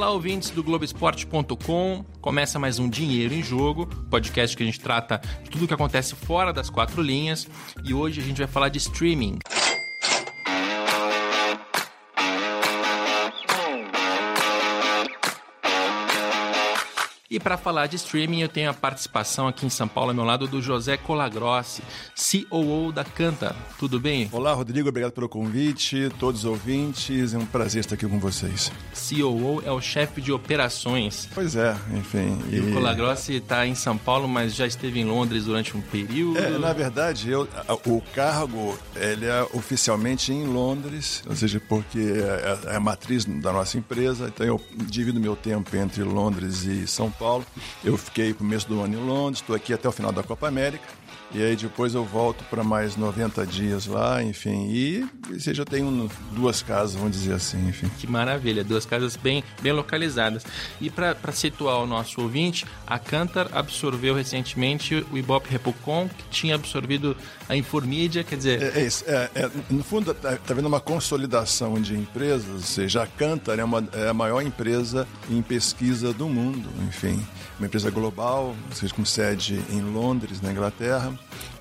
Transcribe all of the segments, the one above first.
Olá, ouvintes do Globoesporte.com. Começa mais um Dinheiro em Jogo, podcast que a gente trata de tudo o que acontece fora das quatro linhas. E hoje a gente vai falar de streaming. E para falar de streaming, eu tenho a participação aqui em São Paulo ao meu lado do José Colagrossi, COO da Canta. Tudo bem? Olá, Rodrigo, obrigado pelo convite, todos os ouvintes, é um prazer estar aqui com vocês. COO é o chefe de operações. Pois é, enfim. E, e... o Colagrossi está em São Paulo, mas já esteve em Londres durante um período. É, na verdade, eu, o cargo ele é oficialmente em Londres, ou seja, porque é, é a matriz da nossa empresa, então eu divido meu tempo entre Londres e São Paulo. Eu fiquei começo do ano em Londres, estou aqui até o final da Copa América. E aí depois eu volto para mais 90 dias lá, enfim. E você já tem um, duas casas, vamos dizer assim, enfim. Que maravilha, duas casas bem, bem localizadas. E para situar o nosso ouvinte, a Cantar absorveu recentemente o Ibope Repucon, que tinha absorvido a Informídia, quer dizer... É, é isso, é, é, no fundo está tá vendo uma consolidação de empresas, ou seja, a Cantar é, uma, é a maior empresa em pesquisa do mundo, enfim. Uma empresa global, seja, com sede em Londres, na Inglaterra,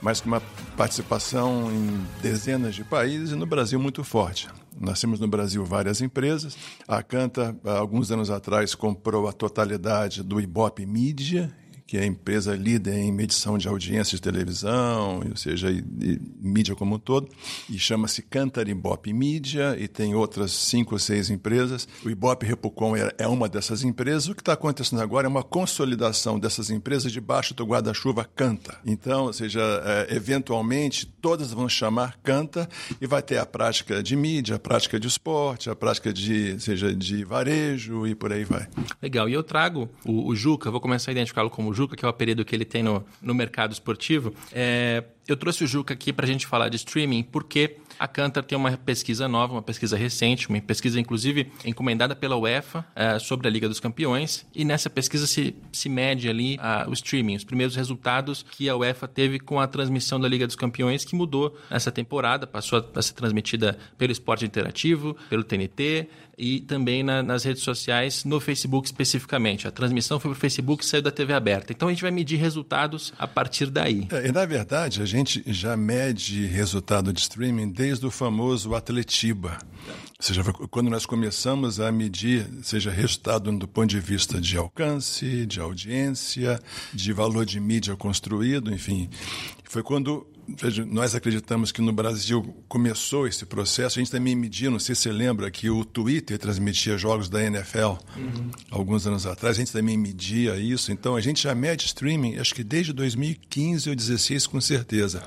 mas com uma participação em dezenas de países e no Brasil muito forte. Nós temos no Brasil várias empresas. A Canta, alguns anos atrás, comprou a totalidade do Ibope Mídia, que é a empresa líder em medição de audiência de televisão, ou seja, e, e, mídia como um todo, e chama-se Cantar Ibope Mídia, e tem outras cinco ou seis empresas. O Ibope Repucom é, é uma dessas empresas. O que está acontecendo agora é uma consolidação dessas empresas debaixo do guarda-chuva Canta. Então, ou seja, é, eventualmente, todas vão chamar Canta e vai ter a prática de mídia, a prática de esporte, a prática de, seja, de varejo e por aí vai. Legal. E eu trago o, o Juca, vou começar a identificá-lo como Juca, que é o apelido que ele tem no, no mercado esportivo. É, eu trouxe o Juca aqui para a gente falar de streaming, porque a Cantar tem uma pesquisa nova, uma pesquisa recente, uma pesquisa inclusive encomendada pela UEFA é, sobre a Liga dos Campeões. E nessa pesquisa se, se mede ali o streaming, os primeiros resultados que a UEFA teve com a transmissão da Liga dos Campeões, que mudou essa temporada, passou a, a ser transmitida pelo esporte interativo, pelo TNT e também na, nas redes sociais, no Facebook especificamente. A transmissão foi para o Facebook e saiu da TV aberta. Então a gente vai medir resultados a partir daí. É, na verdade, a gente já mede resultado de streaming desde desde o famoso Atletiba. Ou seja, quando nós começamos a medir, seja resultado do ponto de vista de alcance, de audiência, de valor de mídia construído, enfim, foi quando veja, nós acreditamos que no Brasil começou esse processo. A gente também mediu, não sei se você lembra, que o Twitter transmitia jogos da NFL uhum. alguns anos atrás. A gente também media isso. Então a gente já mede streaming, acho que desde 2015 ou 2016, com certeza.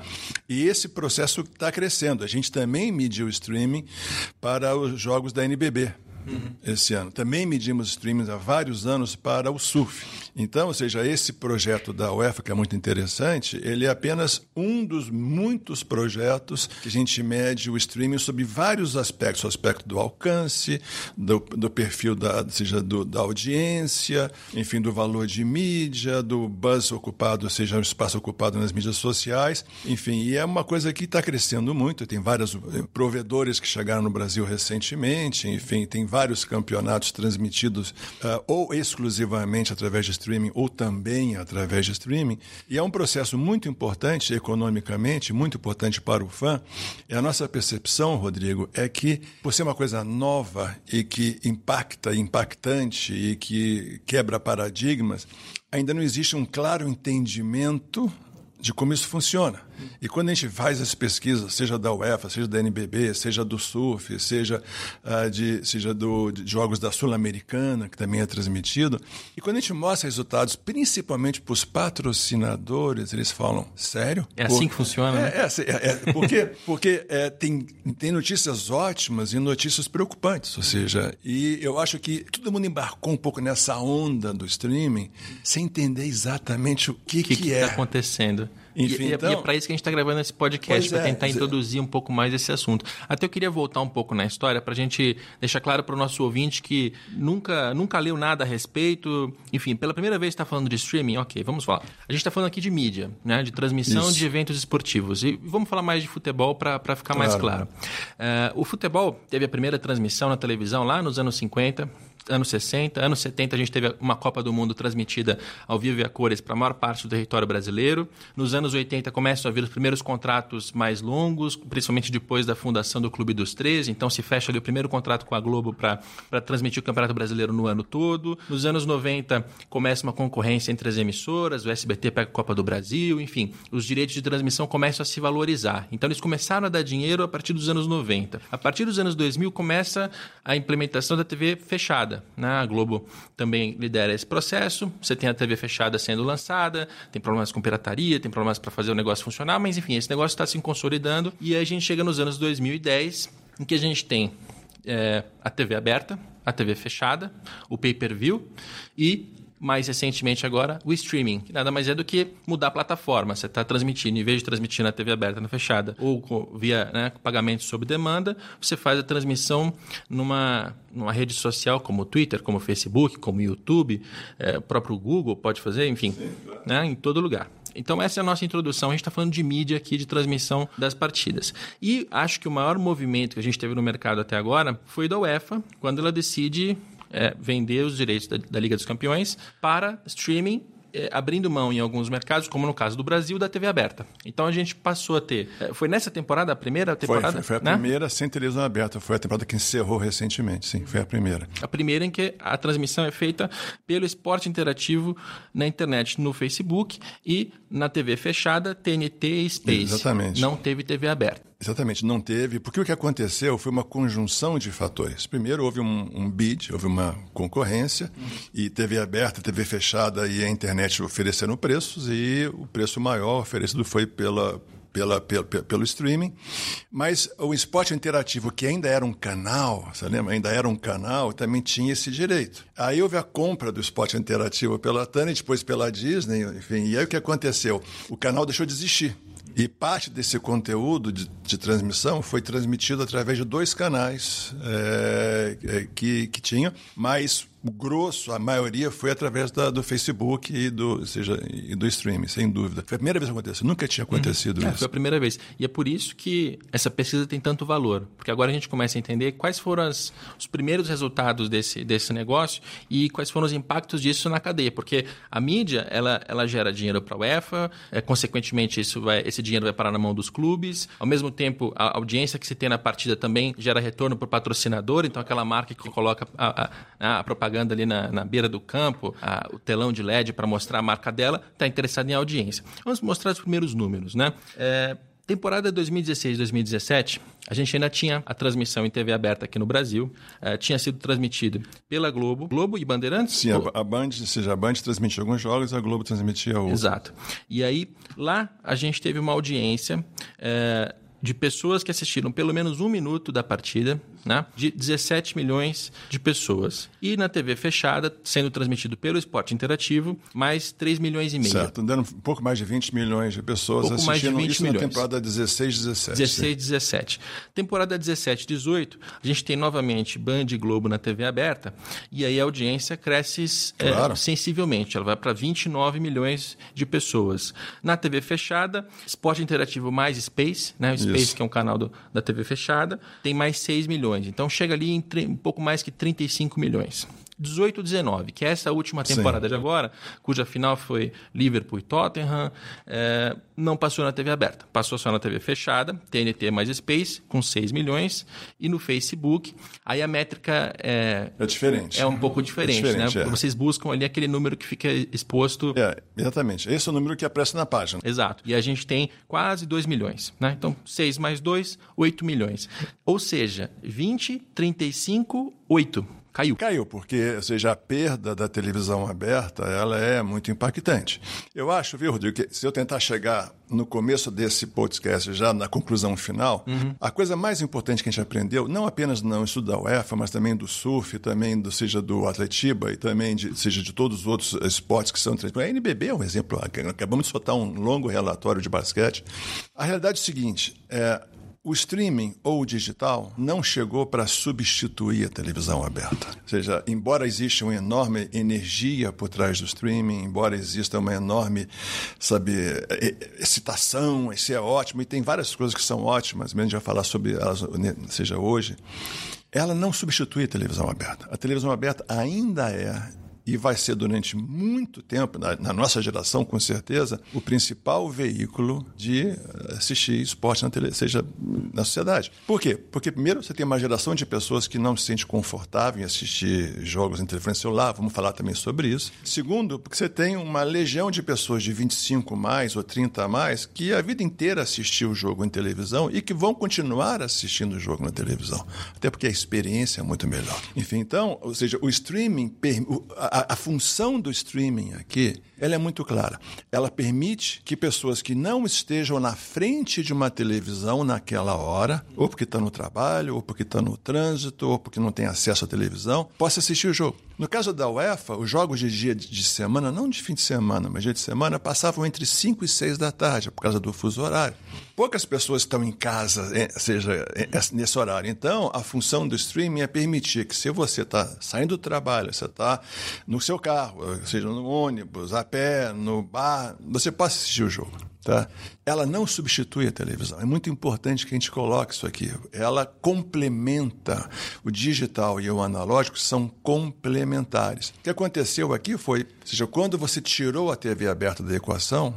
E esse processo está crescendo. A gente também mediu o streaming para os jogos da NBB uhum. esse ano. Também medimos streaming há vários anos para o surf. Então, ou seja, esse projeto da UEFA, que é muito interessante, ele é apenas um dos muitos projetos que a gente mede o streaming sobre vários aspectos. O aspecto do alcance, do, do perfil da, seja do, da audiência, enfim, do valor de mídia, do buzz ocupado, ou seja, o espaço ocupado nas mídias sociais. Enfim, e é uma coisa que está crescendo muito. Tem vários provedores que chegaram no Brasil recentemente, enfim, tem vários campeonatos transmitidos uh, ou exclusivamente através de streaming ou também através de streaming. E é um processo muito importante economicamente, muito importante para o fã. E a nossa percepção, Rodrigo, é que, por ser uma coisa nova e que impacta, impactante e que quebra paradigmas, ainda não existe um claro entendimento de como isso funciona. E quando a gente faz as pesquisas, seja da UEFA, seja da NBB, seja do surf, seja, uh, de, seja do, de jogos da Sul-Americana, que também é transmitido, e quando a gente mostra resultados, principalmente para os patrocinadores, eles falam, sério? É assim que funciona? É, né? é, é, porque, porque é, tem, tem notícias ótimas e notícias preocupantes, ou seja, e eu acho que todo mundo embarcou um pouco nessa onda do streaming sem entender exatamente o que, que, que, que é. está acontecendo. Enfim, e, é, então... e é para isso que a gente está gravando esse podcast, para é, tentar introduzir um pouco mais esse assunto. Até eu queria voltar um pouco na história para a gente deixar claro para o nosso ouvinte que nunca, nunca leu nada a respeito. Enfim, pela primeira vez está falando de streaming, ok, vamos falar. A gente está falando aqui de mídia, né, de transmissão isso. de eventos esportivos. E vamos falar mais de futebol para ficar claro. mais claro. Uh, o futebol teve a primeira transmissão na televisão lá nos anos 50 anos 60, anos 70 a gente teve uma Copa do Mundo transmitida ao vivo e a cores para a maior parte do território brasileiro. Nos anos 80 começam a vir os primeiros contratos mais longos, principalmente depois da fundação do Clube dos 13, então se fecha ali o primeiro contrato com a Globo para transmitir o Campeonato Brasileiro no ano todo. Nos anos 90 começa uma concorrência entre as emissoras, o SBT pega a Copa do Brasil, enfim, os direitos de transmissão começam a se valorizar. Então eles começaram a dar dinheiro a partir dos anos 90. A partir dos anos 2000 começa a implementação da TV fechada. Né? A Globo também lidera esse processo. Você tem a TV fechada sendo lançada, tem problemas com pirataria, tem problemas para fazer o negócio funcionar, mas enfim, esse negócio está se consolidando. E a gente chega nos anos 2010, em que a gente tem é, a TV aberta, a TV fechada, o pay-per-view e mais recentemente agora o streaming, que nada mais é do que mudar a plataforma. Você está transmitindo, em vez de transmitir na TV aberta, na fechada, ou via né, pagamento sob demanda, você faz a transmissão numa, numa rede social como o Twitter, como o Facebook, como o YouTube, é, o próprio Google pode fazer, enfim, Sim, claro. né, em todo lugar. Então, essa é a nossa introdução. A gente está falando de mídia aqui, de transmissão das partidas. E acho que o maior movimento que a gente teve no mercado até agora foi da UEFA, quando ela decide é, vender os direitos da, da Liga dos Campeões para streaming é, abrindo mão em alguns mercados, como no caso do Brasil, da TV aberta. Então a gente passou a ter. É, foi nessa temporada, a primeira temporada? Foi, foi, foi a né? primeira sem televisão aberta. Foi a temporada que encerrou recentemente, sim, foi a primeira. A primeira em que a transmissão é feita pelo esporte interativo na internet, no Facebook e na TV fechada, TNT e Space. Exatamente. Não teve TV aberta. Exatamente, não teve, porque o que aconteceu foi uma conjunção de fatores. Primeiro, houve um, um bid, houve uma concorrência, uhum. e TV aberta, TV fechada e a internet ofereceram preços, e o preço maior oferecido foi pela, pela, pelo, pelo streaming, mas o esporte interativo, que ainda era um canal, você lembra? Ainda era um canal, também tinha esse direito. Aí houve a compra do esporte interativo pela Tânia, depois pela Disney, enfim, e aí o que aconteceu? O canal deixou de existir. E parte desse conteúdo de, de, transmissão foi transmitido através de dois canais é, que, que tinham, mas grosso, a maioria, foi através da, do Facebook e do, seja, e do streaming, sem dúvida. Foi a primeira vez que aconteceu, nunca tinha acontecido uhum. é, isso. Foi a primeira vez. E é por isso que essa pesquisa tem tanto valor, porque agora a gente começa a entender quais foram as, os primeiros resultados desse, desse negócio e quais foram os impactos disso na cadeia, porque a mídia, ela, ela gera dinheiro para a UEFA, é, consequentemente isso vai, esse dinheiro vai parar na mão dos clubes, ao mesmo tempo a audiência que se tem na partida também gera retorno para o patrocinador, então aquela marca que coloca a, a, a propaganda propaganda ali na, na beira do campo, a, o telão de LED para mostrar a marca dela, está interessada em audiência. Vamos mostrar os primeiros números, né? É, Temporada 2016-2017, a gente ainda tinha a transmissão em TV aberta aqui no Brasil. É, tinha sido transmitido pela Globo. Globo e Bandeirantes? Sim, a, a Band, seja, a Band transmitia alguns jogos, a Globo transmitia outros. Exato. E aí, lá a gente teve uma audiência é, de pessoas que assistiram pelo menos um minuto da partida, né? de 17 milhões de pessoas. E na TV fechada, sendo transmitido pelo esporte interativo, mais 3 milhões e meio. Certo, dando um pouco mais de 20 milhões de pessoas pouco assistindo mais de 20 isso milhões. na temporada 16, 17. 16, 17. Temporada 17, 18, a gente tem novamente Band e Globo na TV aberta, e aí a audiência cresce é, claro. é, sensivelmente, ela vai para 29 milhões de pessoas. Na TV fechada, esporte interativo mais Space, né? O Space Space, que é um canal do, da TV fechada, tem mais 6 milhões. Então chega ali em um pouco mais que 35 milhões. 18 19, que é essa última temporada Sim. de agora, cuja final foi Liverpool e Tottenham, é, não passou na TV aberta, passou só na TV fechada, TNT mais Space, com 6 milhões, e no Facebook, aí a métrica é, é diferente. É um pouco diferente, é diferente né? É. Vocês buscam ali aquele número que fica exposto. É, exatamente. Esse é o número que aparece na página. Exato. E a gente tem quase 2 milhões, né? Então, 6 mais 2, 8 milhões. Ou seja, 20, 35, 8 caiu. Caiu, porque, ou seja, a perda da televisão aberta, ela é muito impactante. Eu acho, viu, Rodrigo, que se eu tentar chegar no começo desse podcast, já na conclusão final, uhum. a coisa mais importante que a gente aprendeu, não apenas no estudo da UEFA, mas também do surf, também do, seja do atletiba e também de, seja de todos os outros esportes que são A NBB é um exemplo, acabamos de soltar um longo relatório de basquete. A realidade é o seguinte, é, o streaming ou o digital não chegou para substituir a televisão aberta. Ou seja, embora exista uma enorme energia por trás do streaming, embora exista uma enorme, sabe, excitação, isso é ótimo, e tem várias coisas que são ótimas, mesmo já falar sobre elas, seja hoje, ela não substitui a televisão aberta. A televisão aberta ainda é e vai ser durante muito tempo, na, na, nossa geração, com certeza, o principal veículo de eh, assistir esporte na tele, seja na sociedade. Por quê? Porque, primeiro, você tem uma geração de pessoas que não se sente confortável em assistir jogos em telefone celular, vamos falar também sobre isso. Segundo, porque você tem uma legião de pessoas de 25 mais ou 30 a mais que a vida inteira assistiu o jogo em televisão e que vão continuar assistindo o jogo na televisão. Até porque a experiência é muito melhor. Enfim, então, ou seja, o streaming, a, função do streaming aqui ela é muito clara. Ela permite que pessoas que não estejam na frente de uma televisão naquela hora, ou porque estão no trabalho, ou porque estão no trânsito, ou porque não têm acesso à televisão, possam assistir o jogo. No caso da UEFA, os jogos de dia de semana, não de fim de semana, mas dia de semana, passavam entre 5 e 6 da tarde, por causa do fuso horário. Poucas pessoas estão em casa, é, seja é, é, nesse horário. Então, a função do streaming é permitir que, se você está saindo do trabalho, você está no seu carro, seja no ônibus, a pé, no bar, você possa assistir o jogo. Tá? Ela não substitui a televisão. É muito importante que a gente coloque isso aqui. Ela complementa. O digital e o analógico são complementares. O que aconteceu aqui foi, seja, quando você tirou a TV aberta da equação,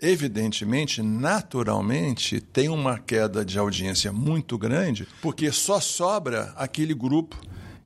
evidentemente, naturalmente, tem uma queda de audiência muito grande, porque só sobra aquele grupo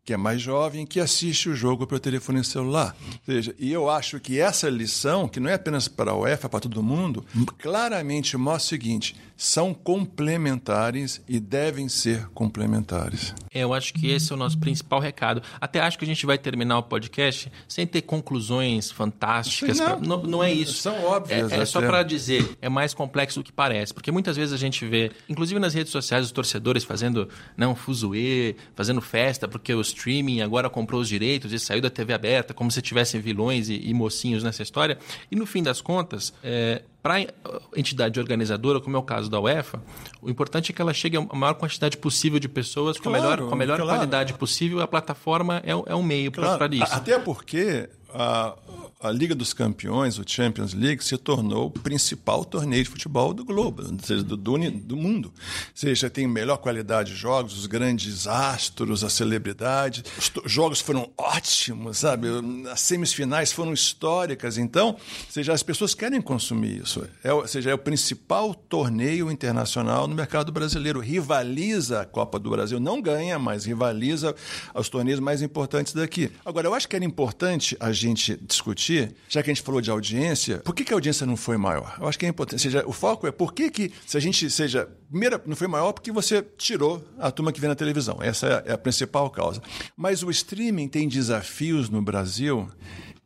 que é mais jovem, que assiste o jogo pelo telefone celular. Ou seja, e eu acho que essa lição, que não é apenas para a UEFA, para todo mundo, claramente mostra o seguinte: são complementares e devem ser complementares. É, eu acho que esse é o nosso principal recado. Até acho que a gente vai terminar o podcast sem ter conclusões fantásticas. Não, pra... não, não, é isso. São óbvias. É, é só para dizer, é mais complexo do que parece. Porque muitas vezes a gente vê, inclusive nas redes sociais, os torcedores fazendo não, fuzuê, fazendo festa, porque o streaming agora comprou os direitos e saiu da TV aberta, como se tivessem vilões e, e mocinhos nessa história. E no fim das contas, é, para a entidade organizadora, como é o caso da UEFA, o importante é que ela chegue a maior quantidade possível de pessoas claro, com a melhor, com a melhor claro. qualidade possível. A plataforma é, é um meio claro. para isso. Até porque a, a Liga dos Campeões, o Champions League, se tornou o principal torneio de futebol do globo, seja, do, do, do mundo. Ou seja, tem melhor qualidade de jogos, os grandes astros, as celebridades. Os jogos foram ótimos, sabe? As semifinais foram históricas. Então, ou seja, as pessoas querem consumir isso. É, ou seja, é o principal torneio internacional no mercado brasileiro. Rivaliza a Copa do Brasil. Não ganha, mas rivaliza os torneios mais importantes daqui. Agora, eu acho que era importante a gente discutir já que a gente falou de audiência, por que, que a audiência não foi maior? Eu acho que é importante. Seja, o foco é por que, que se a gente seja. Primeiro, não foi maior porque você tirou a turma que vê na televisão. Essa é a principal causa. Mas o streaming tem desafios no Brasil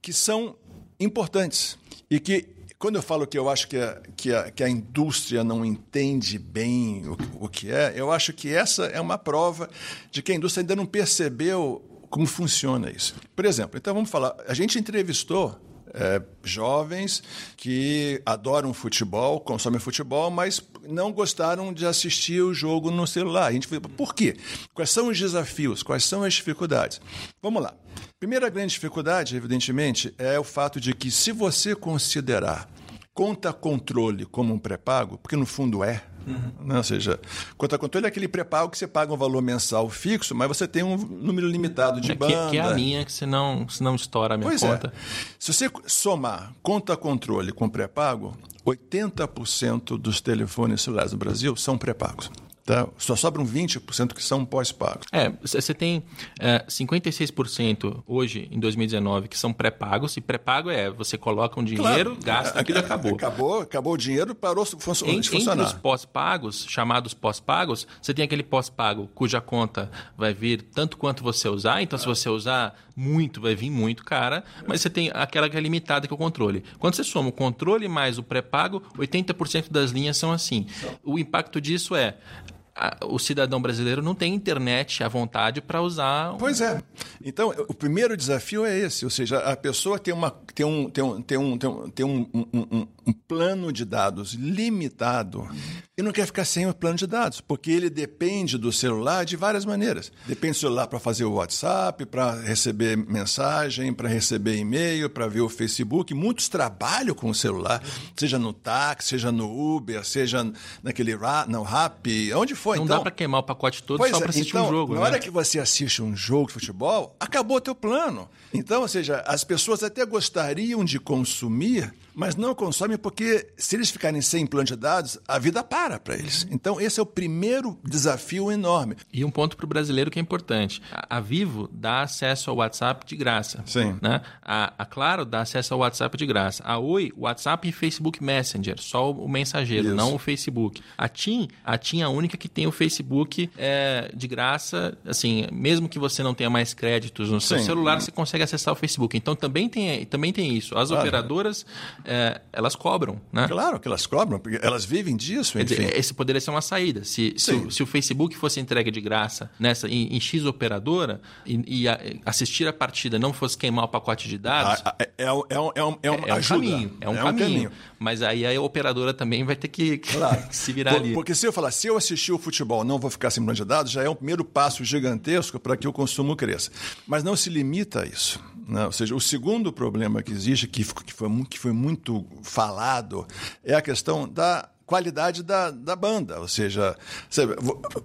que são importantes e que quando eu falo que eu acho que a, que a, que a indústria não entende bem o, o, que é, eu acho que essa é uma prova de que a indústria ainda não percebeu como funciona isso. Por exemplo, então vamos falar, a gente entrevistou é, jovens que adoram futebol, consomem futebol, mas não gostaram de assistir o jogo no celular. A gente falou, por quê? Quais são os desafios? Quais são as dificuldades? Vamos lá. Primeira grande dificuldade, evidentemente, é o fato de que se você considerar conta-controle como um pré-pago, porque no fundo é, Uhum. Né? Ou seja, conta-controle é aquele pré-pago que você paga um valor mensal fixo, mas você tem um número limitado de é, banda. Que, que, é a minha, que senão, senão estoura a minha pois é. conta. É. Se você somar conta-controle com pré-pago, 80% dos telefones celulares no Brasil são pré-pagos. Tá? Só sobram 20% que são pós-pagos. É, você tem é, 56% hoje, em 2019, que são pré-pagos. E pré-pago é você coloca um dinheiro, claro. gasta, aquilo acabou. Acabou, acabou o dinheiro, parou de funcionar. Entre os pós-pagos, chamados pós-pagos, você tem aquele pós-pago cuja conta vai vir tanto quanto você usar. Então, se você usar muito, vai vir muito cara. Mas você tem aquela que é limitada, que é o controle. Quando você soma o controle mais o pré-pago, 80% das linhas são assim. O impacto disso é o cidadão brasileiro não tem internet à vontade para usar. Pois é. Então, o primeiro desafio é esse, ou seja, a pessoa tem, uma, tem, um, tem, um, tem, um, tem, um, tem um, um, um plano de dados limitado e não quer ficar sem o plano de dados, porque ele depende do celular de várias maneiras. Depende do celular para fazer o WhatsApp, para receber mensagem, para receber e-mail, para ver o Facebook. Muitos trabalham com o celular, seja no táxi, seja no Uber, seja naquele no Rap, onde for foi. Não então, dá para queimar o pacote todo só é, para assistir então, um jogo. Na né? hora que você assiste um jogo de futebol, acabou o teu plano. Então, ou seja, as pessoas até gostariam de consumir, mas não consomem porque se eles ficarem sem plano de dados, a vida para para eles. Então, esse é o primeiro desafio enorme. E um ponto para o brasileiro que é importante. A a Vivo dá acesso ao WhatsApp de graça. Sim. Né? A, a Claro dá acesso ao WhatsApp de graça. A Oi, WhatsApp e Facebook Messenger, só o mensageiro, Isso. não o Facebook. A TIM, a TIM é a única que tem o Facebook é, de graça. Assim, mesmo que você não tenha mais créditos no seu Sim. celular, você consegue acessar o Facebook. Então também tem, também tem isso. As Claro. operadoras, é, elas cobram, né? Claro que elas cobram, porque elas vivem disso, enfim. dizer, esse poderia ser uma saída. Se, se, o, se o Facebook fosse entregue de graça nessa em, em X operadora e, e a- assistir a partida não fosse queimar o pacote de dados, É, é, é, um- é, um- é, um- é é um ajuda. caminho. É um, caminho. Mas aí a operadora também vai ter que, Claro. se virar Por- ali. Porque se eu falar, se eu assistir o futebol, não vou ficar sem de dados, já é um primeiro passo gigantesco para que o consumo cresça. Mas não se limita a isso. Né? Ou seja, o segundo problema que existe, que, que, foi, que foi muito falado, é a questão da qualidade da, da banda. Ou seja, sabe,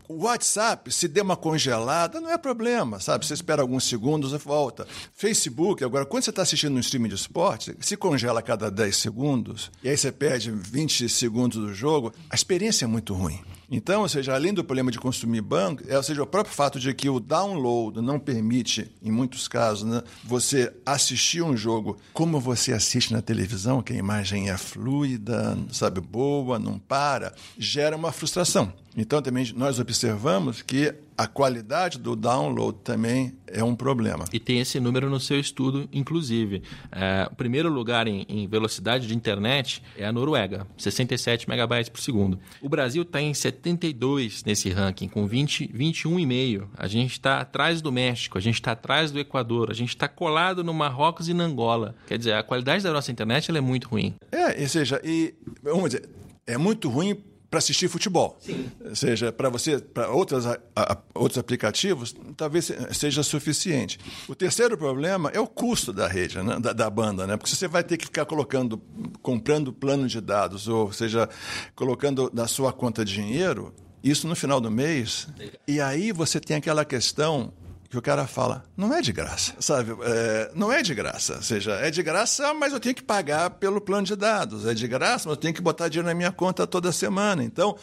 o WhatsApp, se der uma congelada, não é problema, sabe? Você espera alguns segundos e volta. Facebook, agora, quando você está assistindo um streaming de esporte, se congela a cada 10 segundos, e aí você perde 20 segundos do jogo, a experiência é muito ruim. Então, ou seja, além do problema de consumir banco, é, ou seja, o próprio fato de que o download não permite, em muitos casos, né, você assistir um jogo como você assiste na televisão, que a imagem é fluida, sabe, boa, não para, gera uma frustração. Então, também nós observamos que a qualidade do download também é um problema. E tem esse número no seu estudo, inclusive. É, o primeiro lugar em, em velocidade de internet é a Noruega, 67 megabytes por segundo. O Brasil está em 72 nesse ranking, com 20, 21,5. A gente está atrás do México, a gente está atrás do Equador, a gente está colado no Marrocos e na Angola. Quer dizer, a qualidade da nossa internet é muito ruim. É, ou seja, e vamos dizer, é muito ruim para assistir futebol. Sim. Ou seja, para você, para outros aplicativos, talvez se- seja suficiente. O terceiro problema é o custo da rede, né, da, da banda, né? Porque se você vai ter que ficar colocando, comprando plano de dados, ou seja, colocando na sua conta dinheiro, isso no final do mês. E aí você tem aquela questão que o cara fala, não é de graça, sabe? É, não é de graça. Ou seja, é de graça, mas eu tenho que pagar pelo plano de dados. É de graça, mas eu tenho que botar dinheiro na minha conta toda semana. Então,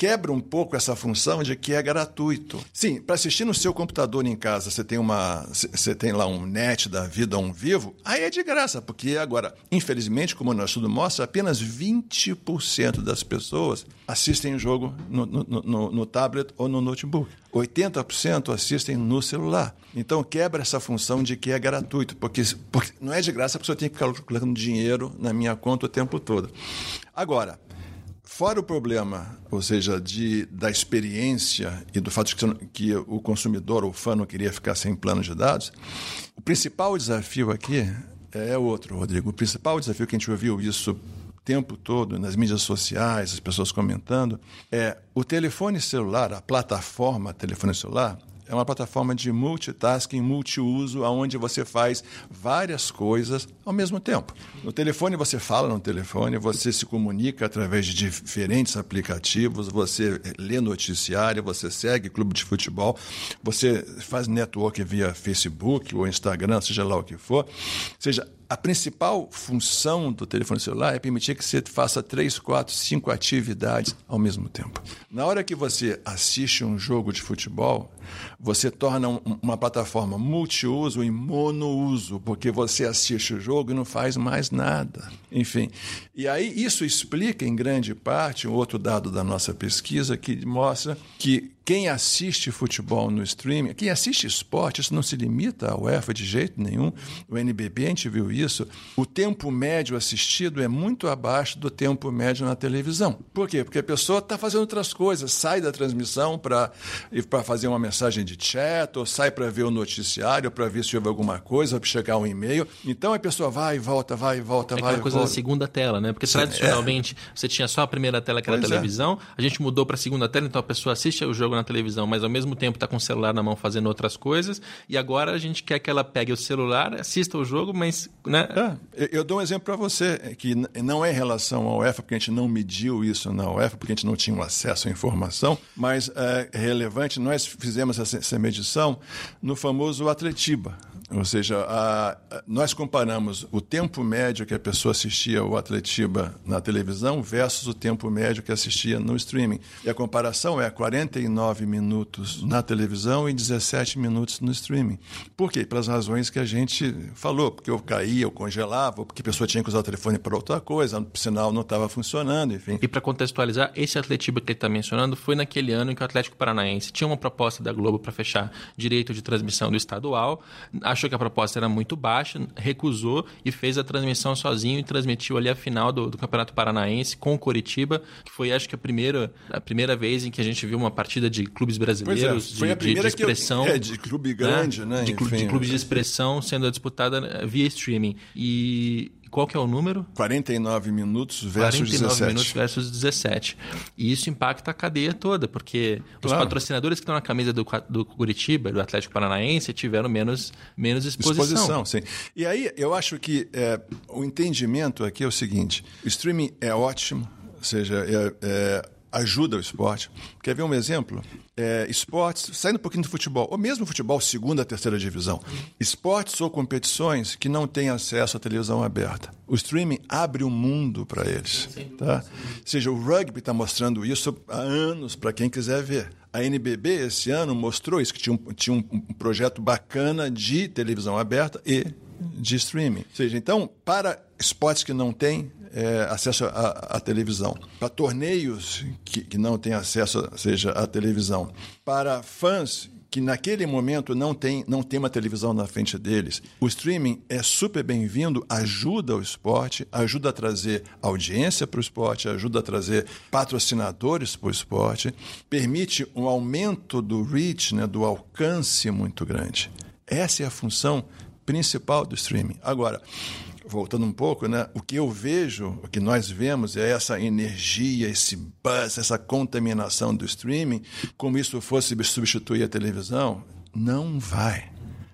quebra um pouco essa função de que é gratuito. Sim, para assistir no seu computador em casa, você tem uma, você tem lá um net da vida, um vivo, aí é de graça, porque agora, infelizmente, como o nosso estudo mostra, apenas 20% das pessoas assistem o jogo no, no, no, no tablet ou no notebook. 80% assistem no celular. Então quebra essa função de que é gratuito, porque, porque não é de graça, a pessoa tem que ficar colocando dinheiro na minha conta o tempo todo. Agora, Fora o problema, ou seja, de, da experiência e do fato de que, o consumidor, o fã, não queria ficar sem plano de dados, o principal desafio aqui é outro, Rodrigo. O principal desafio que a gente ouviu isso o tempo todo nas mídias sociais, as pessoas comentando, é o telefone celular, a plataforma telefone celular, é uma plataforma de multitasking, multiuso, onde você faz várias coisas ao mesmo tempo. No telefone você fala no telefone, você se comunica através de diferentes aplicativos, você lê noticiário, você segue clube de futebol, você faz network via Facebook ou Instagram, seja lá o que for. Ou seja, a principal função do telefone celular é permitir que você faça três, quatro, cinco atividades ao mesmo tempo. Na hora que você assiste um jogo de futebol, você torna um- uma plataforma multiuso e monouso, porque você assiste o jogo e não faz mais nada. Enfim, e aí isso explica em grande parte um outro dado da nossa pesquisa que mostra que quem assiste futebol no streaming, quem assiste esporte, isso não se limita à UEFA de jeito nenhum. O NBB, a gente viu isso. O tempo médio assistido é muito abaixo do tempo médio na televisão. Por quê? Porque a pessoa está fazendo outras coisas, sai da transmissão para fazer uma mensagem de chat, ou sai para ver o noticiário, para ver se houve alguma coisa, para chegar um e-mail. Então a pessoa vai e volta, vai e volta, É vai aquela coisa volta. da segunda tela, né? Porque tradicionalmente você tinha só a primeira tela, que era a Pois é. televisão, a gente mudou para a segunda tela, então a pessoa assiste o jogo na televisão, mas ao mesmo tempo está com o celular na mão fazendo outras coisas, e agora a gente quer que ela pegue o celular, assista o jogo, mas né? É, eu dou um exemplo para você, que não é em relação ao UEFA, porque a gente não mediu isso na UEFA, porque a gente não tinha acesso à informação, mas é relevante, nós fizemos essa, essa medição no famoso Atletiba. Ou seja, a, a, nós comparamos o tempo médio que a pessoa assistia o Atletiba na televisão versus o tempo médio que assistia no streaming. E a comparação é 49 minutos na televisão e 17 minutos no streaming. Por quê? Pelas razões que a gente falou, porque eu caía, eu congelava, porque a pessoa tinha que usar o telefone para outra coisa, o sinal não estava funcionando, enfim. E para contextualizar, esse Atletiba que ele está mencionando foi naquele ano em que o Atlético Paranaense tinha uma proposta da Globo para fechar direito de transmissão do estadual. Acho achou que a proposta era muito baixa, recusou e fez a transmissão sozinho e transmitiu ali a final do, do Campeonato Paranaense com o Coritiba, que foi acho que a primeira, a primeira vez em que a gente viu uma partida de clubes brasileiros é, foi de, a primeira de, de expressão. Eu, é, de clube grande, né? né? De, Enfim, de clubes de expressão sendo disputada eh, via streaming. E qual que é o número? 49 minutos versus 49 17. minutos versus 17. E isso impacta a cadeia toda, porque claro. os patrocinadores que estão na camisa do, do Curitiba, do Atlético Paranaense, tiveram menos, menos exposição. Exposição, sim. E aí eu acho que é, o entendimento aqui é o seguinte: o streaming é ótimo, ou seja, é, é ajuda o esporte. Quer ver um exemplo? É, esportes, saindo um pouquinho do futebol, ou mesmo futebol segunda, terceira divisão. Esportes ou competições que não têm acesso à televisão aberta. O streaming abre o um mundo para eles. Tá? Ou seja, o rugby está mostrando isso há anos para quem quiser ver. A NBB esse ano mostrou isso, que tinha um, tinha um projeto bacana de televisão aberta e de streaming. Ou seja, então, para esportes que não têm, é, acesso à, televisão, para torneios que, que não têm acesso, seja à televisão, para fãs que naquele momento não tem, não tem uma televisão na frente deles. O streaming é super bem-vindo, ajuda o esporte, ajuda a trazer audiência para o esporte, ajuda a trazer patrocinadores para o esporte, permite um aumento do reach, né, do alcance muito grande. Essa é a função principal do streaming. Agora, voltando um pouco, né? O que eu vejo, o que nós vemos é essa energia, esse buzz, essa contaminação do streaming, como isso fosse substituir a televisão. Não vai.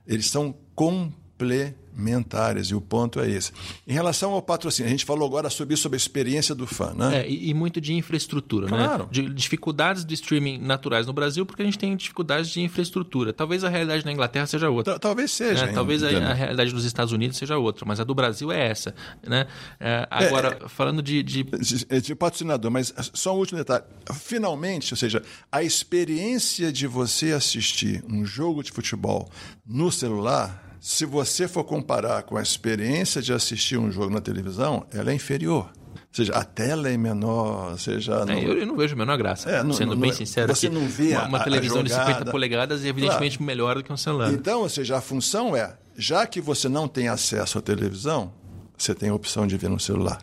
Eles são completamente complementares, e o ponto é esse. Em relação ao patrocínio, a gente falou agora sobre, sobre a experiência do fã, né? É, e, e muito de infraestrutura, né? claro. né? De, dificuldades de streaming naturais no Brasil, porque a gente tem dificuldades de infraestrutura. Talvez a realidade na Inglaterra seja outra. Talvez seja. É, talvez a, a, realidade dos Estados Unidos seja outra, mas a do Brasil é essa. Né? É, agora, é, falando de, de... de... De patrocinador, mas só um último detalhe. Finalmente, ou seja, a experiência de você assistir um jogo de futebol no celular se você for comparar com a experiência de assistir um jogo na televisão, ela é inferior. Ou seja, a tela é menor, seja... Não... É, eu, eu, não vejo a menor graça, é, não, sendo não, bem sincero. Você não vê uma, uma a, televisão a de 50 polegadas é evidentemente claro. melhor do que um celular. Então, ou seja, a função é, já que você não tem acesso à televisão, você tem a opção de ver no celular.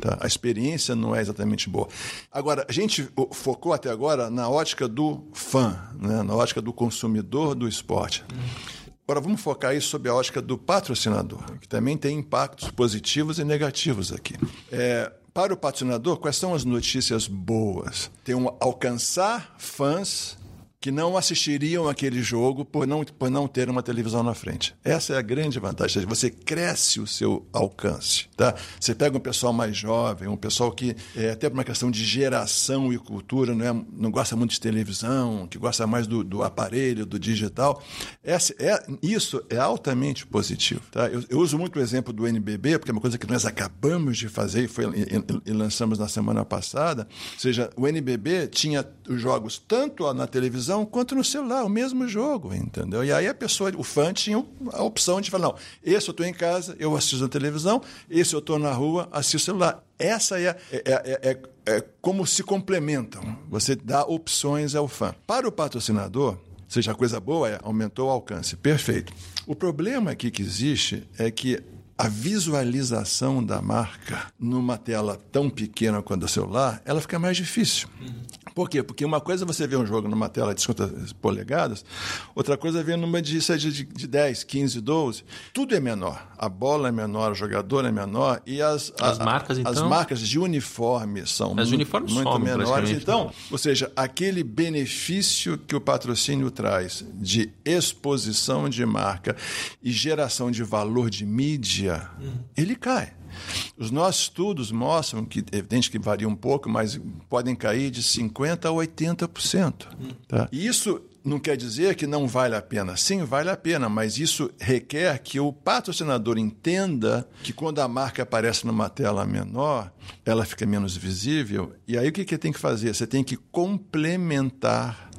Tá? A experiência não é exatamente boa. Agora, a gente focou até agora na ótica do fã, né? na ótica do consumidor do esporte. Hum. Agora vamos focar isso sob a ótica do patrocinador, que também tem impactos positivos e negativos aqui. É, para o patrocinador, quais são as notícias boas? Tem um alcançar fãs que não assistiriam aquele jogo por não, por não ter uma televisão na frente. Essa é a grande vantagem. Você cresce o seu alcance. Tá? Você pega um pessoal mais jovem, um pessoal que, é, até por uma questão de geração e cultura, não, é, não gosta muito de televisão, que gosta mais do, do aparelho, do digital. Essa, é, isso é altamente positivo. Tá? Eu, eu, uso muito o exemplo do NBB, porque é uma coisa que nós acabamos de fazer e, foi, e, e lançamos na semana passada. Ou seja, o NBB tinha os jogos tanto na televisão televisão quanto no celular, o mesmo jogo, entendeu? E aí a pessoa, o fã tinha a opção de falar, não, esse eu estou em casa, eu assisto na televisão, esse eu estou na rua, assisto celular. Essa é, é, é, é, é como se complementam. Você dá opções ao fã. Para o patrocinador, seja coisa boa, é, aumentou o alcance. Perfeito. O problema aqui que existe é que a visualização da marca numa tela tão pequena quanto o celular, ela fica mais difícil. Por quê? Porque uma coisa é você ver um jogo numa tela de 50 polegadas, outra coisa é ver numa de, de, de 10, 15, 12. Tudo é menor. A bola é menor, o jogador é menor e as, as a, marcas, então? As marcas de uniforme são as muito, muito somem, menores. Então, ou seja, aquele benefício que o patrocínio traz de exposição de marca e geração de valor de mídia, uhum. ele cai. Os nossos estudos mostram que, evidente que varia um pouco, mas podem cair de 50% a 80%. Tá? E isso não quer dizer que não vale a pena. Sim, vale a pena, mas isso requer que o patrocinador entenda que quando a marca aparece numa tela menor, ela fica menos visível. E aí o que, que tem que fazer? Você tem que complementar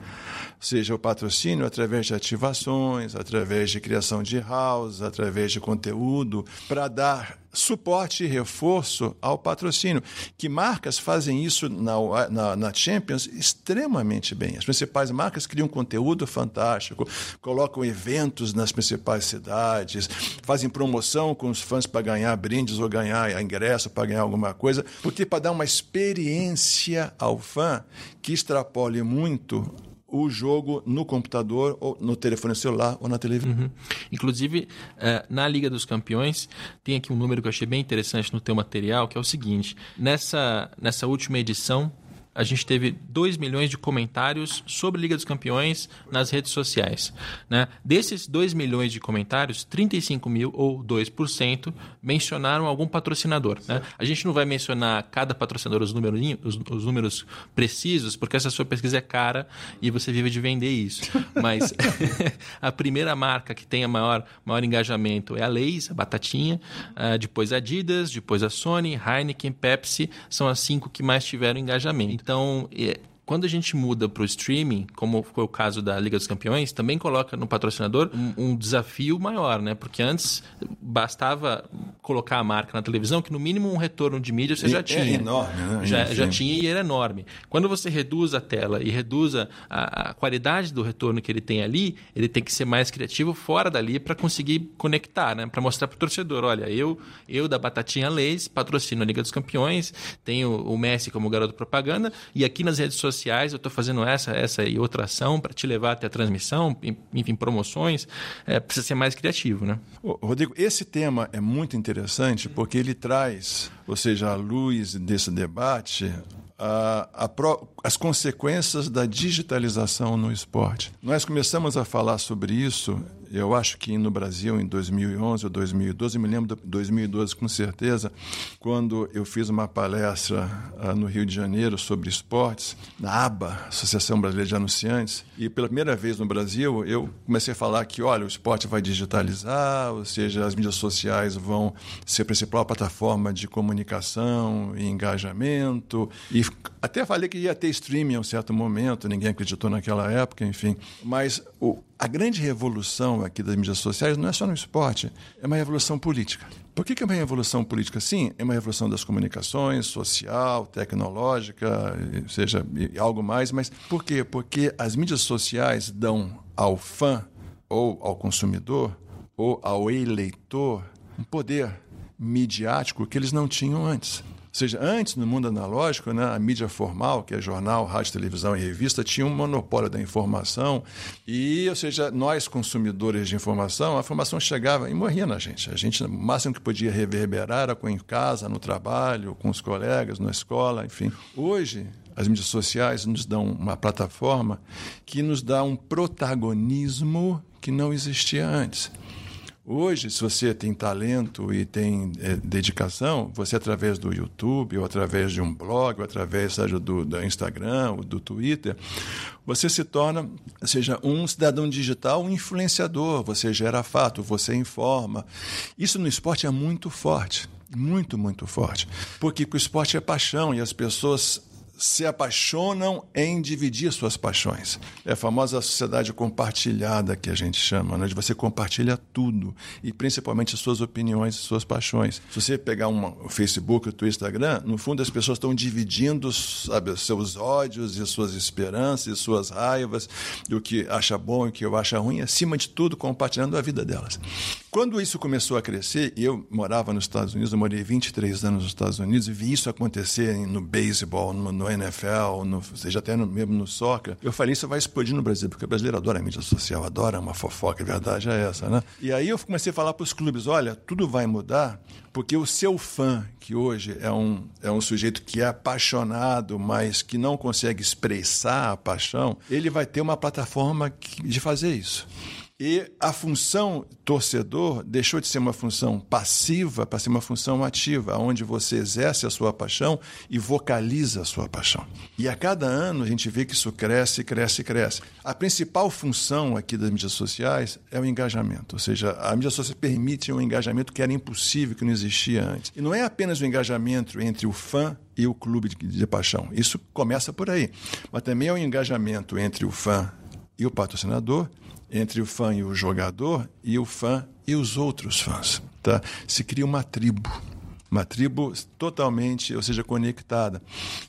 seja o patrocínio através de ativações, através de criação de house, através de conteúdo, para dar suporte e reforço ao patrocínio. Que marcas fazem isso na, na, na, Champions extremamente bem. As principais marcas criam conteúdo fantástico, colocam eventos nas principais cidades, fazem promoção com os fãs para ganhar brindes ou ganhar ingresso, para ganhar alguma coisa, porque para dar uma experiência ao fã que extrapole muito o jogo no computador, ou no telefone celular ou na televisão. Uhum. Inclusive, uh, na Liga dos Campeões, tem aqui um número que eu achei bem interessante no teu material, que é o seguinte: nessa, nessa última edição, a gente teve 2 milhões de comentários sobre Liga dos Campeões nas redes sociais. Né? Desses 2 milhões de comentários, 35 mil, ou 2%, mencionaram algum patrocinador. Né? A gente não vai mencionar cada patrocinador os, os, os números precisos, porque essa sua pesquisa é cara e você vive de vender isso. Mas a primeira marca que tem a maior, maior engajamento é a Leis, a Batatinha, uh, depois a Adidas, depois a Sony, Heineken, Pepsi, são as cinco que mais tiveram engajamento. Então, é, quando a gente muda para o streaming, como foi o caso da Liga dos Campeões, também coloca no patrocinador um, um, desafio maior, né? Porque antes bastava colocar a marca na televisão, que no mínimo um retorno de mídia você e já é tinha. enorme, né? Já, já tinha e era enorme. Quando você reduz a tela e reduz a, a, qualidade do retorno que ele tem ali, ele tem que ser mais criativo fora dali para conseguir conectar, né? Para mostrar para o torcedor, olha, eu, eu da Batatinha Leis patrocino a Liga dos Campeões, tenho o Messi como garoto propaganda e aqui nas redes sociais sociais, eu estou fazendo essa, essa e outra ação para te levar até a transmissão, enfim, promoções. É, precisa ser mais criativo, né? Rodrigo, esse tema é muito interessante porque ele traz, ou seja, à luz desse debate, a, a pro, as consequências da digitalização no esporte. Nós começamos a falar sobre isso eu acho que no Brasil, em 2011 ou 2012, me lembro de 2012 com certeza, quando eu fiz uma palestra uh, no Rio de Janeiro sobre esportes, na ABA, Associação Brasileira de Anunciantes, e pela primeira vez no Brasil eu comecei a falar que, olha, o esporte vai digitalizar, ou seja, as mídias sociais vão ser a principal plataforma de comunicação e engajamento, e até falei que ia ter streaming em um certo momento, ninguém acreditou naquela época, enfim, mas o, a grande revolução aqui das mídias sociais não é só no esporte, é uma revolução política. Por que, é uma revolução política? Sim, é uma revolução das comunicações, social, tecnológica, seja algo mais, mas por quê? Porque as mídias sociais dão ao fã, ou ao consumidor, ou ao eleitor, um poder midiático que eles não tinham antes. Seja, antes, no mundo analógico, né, a mídia formal, que é jornal, rádio, televisão e revista, tinha um monopólio da informação e, ou seja, nós, consumidores de informação, a informação chegava e morria na gente. A gente, o máximo que podia reverberar era em casa, no trabalho, com os colegas, na escola, enfim. Hoje, as mídias sociais nos dão uma plataforma que nos dá um protagonismo que não existia antes. Hoje, se você tem talento e tem é, dedicação, você através do YouTube, ou através de um blog, ou através seja, do, do Instagram, ou do Twitter, você se torna, seja, um cidadão digital, um influenciador. Você gera fato, você informa. Isso no esporte é muito forte, muito, muito forte. Porque o esporte é paixão e as pessoas se apaixonam em dividir suas paixões. É a famosa sociedade compartilhada que a gente chama, né? de você compartilha tudo, e principalmente suas opiniões e suas paixões. Se você pegar uma, o Facebook, o Instagram, no fundo as pessoas estão dividindo sabe, seus ódios e suas esperanças e suas raivas, e o que acha bom e o que eu acho ruim, acima de tudo compartilhando a vida delas. Quando isso começou a crescer, e eu morava nos Estados Unidos, eu morei 23 anos nos Estados Unidos e vi isso acontecer no beisebol, no, no, NFL, no, seja até no, mesmo no soccer, eu falei, isso vai explodir no Brasil, porque o brasileiro adora a mídia social, adora uma fofoca, a verdade é essa, né? E aí eu comecei a falar para os clubes, olha, tudo vai mudar, porque o seu fã, que hoje é um, é um sujeito que é apaixonado, mas que não consegue expressar a paixão, ele vai ter uma plataforma de fazer isso. E a função torcedor deixou de ser uma função passiva para ser uma função ativa, onde você exerce a sua paixão e vocaliza a sua paixão. E a cada ano a gente vê que isso cresce, cresce, cresce. A principal função aqui das mídias sociais é o engajamento, ou seja, a mídia social permite um engajamento que era impossível, que não existia antes. E não é apenas o engajamento entre o fã e o clube de, de paixão. Isso começa por aí. Mas também é o engajamento entre o fã e o patrocinador entre o fã e o jogador e o fã e os outros fãs. Tá? Se cria uma tribo. Uma tribo totalmente, ou seja, conectada.